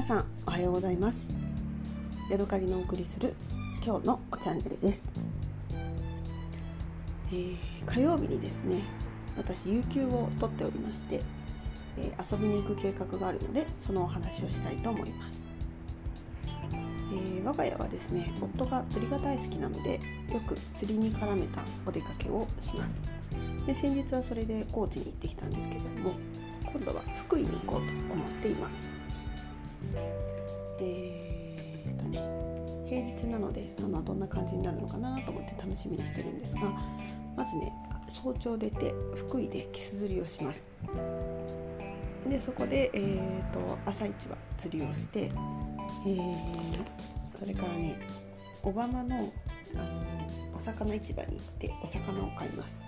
皆さんおはようございます。ヤドカリのお送りする今日のチャンネルです、えー、火曜日にですね私有給を取っておりまして、えー、遊びに行く計画があるのでそのお話をしたいと思います、えー、我が家はですね夫が釣りが大好きなのでよく釣りに絡めたお出かけをします。で先日はそれで高知に行ってきたんですけれども今度は福井に行こうと思っています。えーとね平日なのであのどんな感じになるのかなと思って楽しみにしてるんですがまずね早朝出て福井でキス釣りをします。でそこで、えーと、朝一は釣りをして、えー、それからね小浜のあのお魚市場に行ってお魚を買います。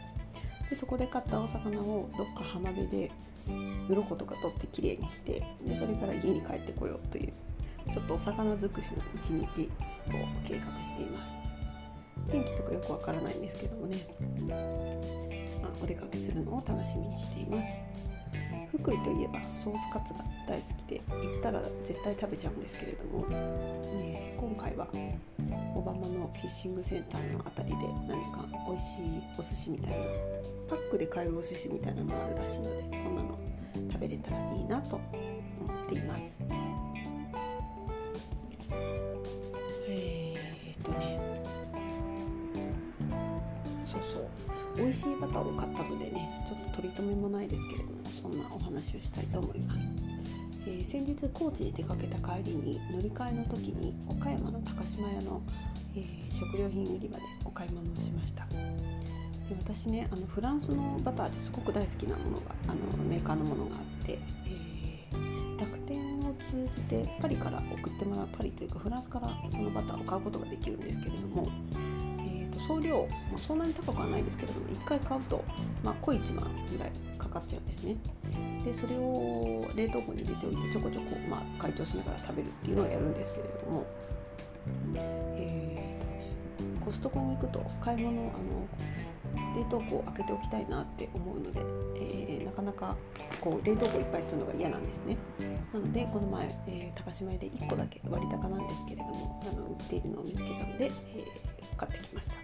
でそこで買ったお魚をどっか浜辺で鱗とか取ってきれいにしてでそれから家に帰ってこようというちょっとお魚尽くしの一日を計画しています。天気とかよくわからないんですけどもね、まあ、お出かけするのを楽しみにしています。福井といえばソースカツが大好きで行ったら絶対食べちゃうんですけれども、ね、今回は小浜のフィッシングセンターの辺りで何か美味しいお寿司みたいなパックで買えるお寿司みたいなのもあるらしいのでそんなの食べれたらいいなと思っています。美味しいバターを買ったのでねちょっと取り留めもないですけれどもそんなお話をしたいと思います。えー、先日高知に出かけた帰りに乗り換えの時に岡山の高島屋の、えー、食料品売り場でお買い物をしましたで私ねあのフランスのバターですごく大好きなものがあのメーカーのものがあって、えー、楽天を通じてパリから送ってもらうパリというかフランスからそのバターを買うことができるんですけれども、えー、送料、まあ、そんなに高くはないですけれども1回買うと、まあ、小1万ぐらいかかっちゃうんですね。でそれを冷凍庫に入れておいてちょこちょこ、まあ、解凍しながら食べるっていうのをやるんですけれども、えー、コストコに行くと買い物あの冷凍庫を開けておきたいなって思うので、えー、なかなかこう冷凍庫いっぱいするのが嫌なんですね。なのでこの前、えー、高島屋で1個だけ割高なんですけれどもあの売っているのを見つけたので、えー、買ってきました。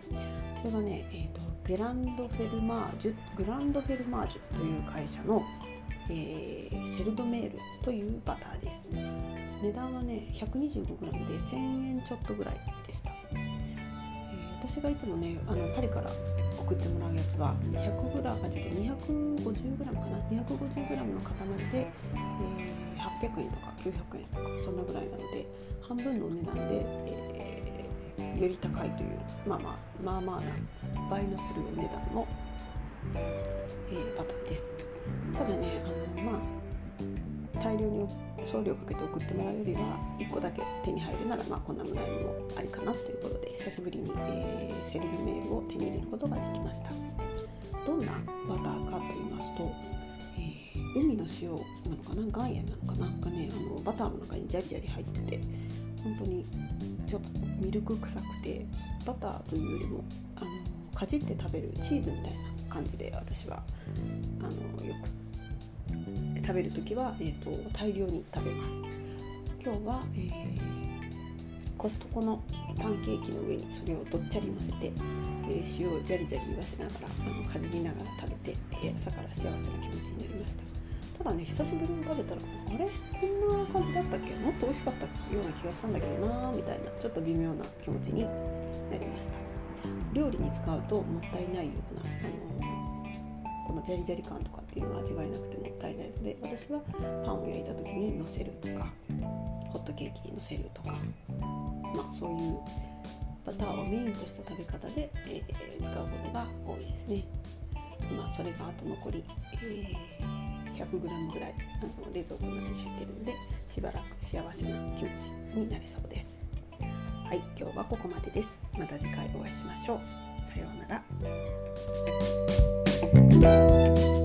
それがね、えーと、グランドフェルマージュグランドフェルマージュという会社の、えー、セルドメールというバターです。値段はね 125g で1000円ちょっとぐらいでした、えー、私がいつもねあのパリから送ってもらうやつは 100g あ違う 250g かな？250g の塊で、えー、800円とか900円とかそんなぐらいなので半分のお値段で、えー、より高いというまあまあまあまあな倍のするお値段の、えー、バターンです。ただねあのまあ大量に送料かけて送ってもらうよりは1個だけ手に入るならまあこんなぐらいもありかなということで久しぶりに、えー、セルフメールを手に入れることができました。どんなバターかと言いますと、えー、海の塩なのかな岩塩なのかながねあのバターの中にジャリジャリ入ってて本当にちょっとミルク臭くてバターというよりもあのかじって食べるチーズみたいな感じで私はあのよく食べる時は、えーと、大量に食べます。今日は、えー、コストコのパンケーキの上にそれをどっちゃり乗せて、えー、塩をジャリジャリ言わせながらあのかじりながら食べて、えー、朝から幸せな気持ちになりました。ただね久しぶりに食べたらあれ？こんな感じだったっけ？もっと美味しかったような気がしたんだけどなーみたいなちょっと微妙な気持ちになりました。料理に使うともったいないような、あのこのジャリジャリ感とかっていうのが味わえなくてもったいないので私はパンを焼いた時にのせるとかホットケーキにのせるとかまあそういうバターをメインとした食べ方で、えー、使うことが多いですね。まあそれがあと残り、えー、100g ぐらいあの冷蔵庫の中に入ってるのでしばらく幸せな気持ちになれそうです。はい、今日はここまでです。また次回お会いしましょう。さようなら。Thank you.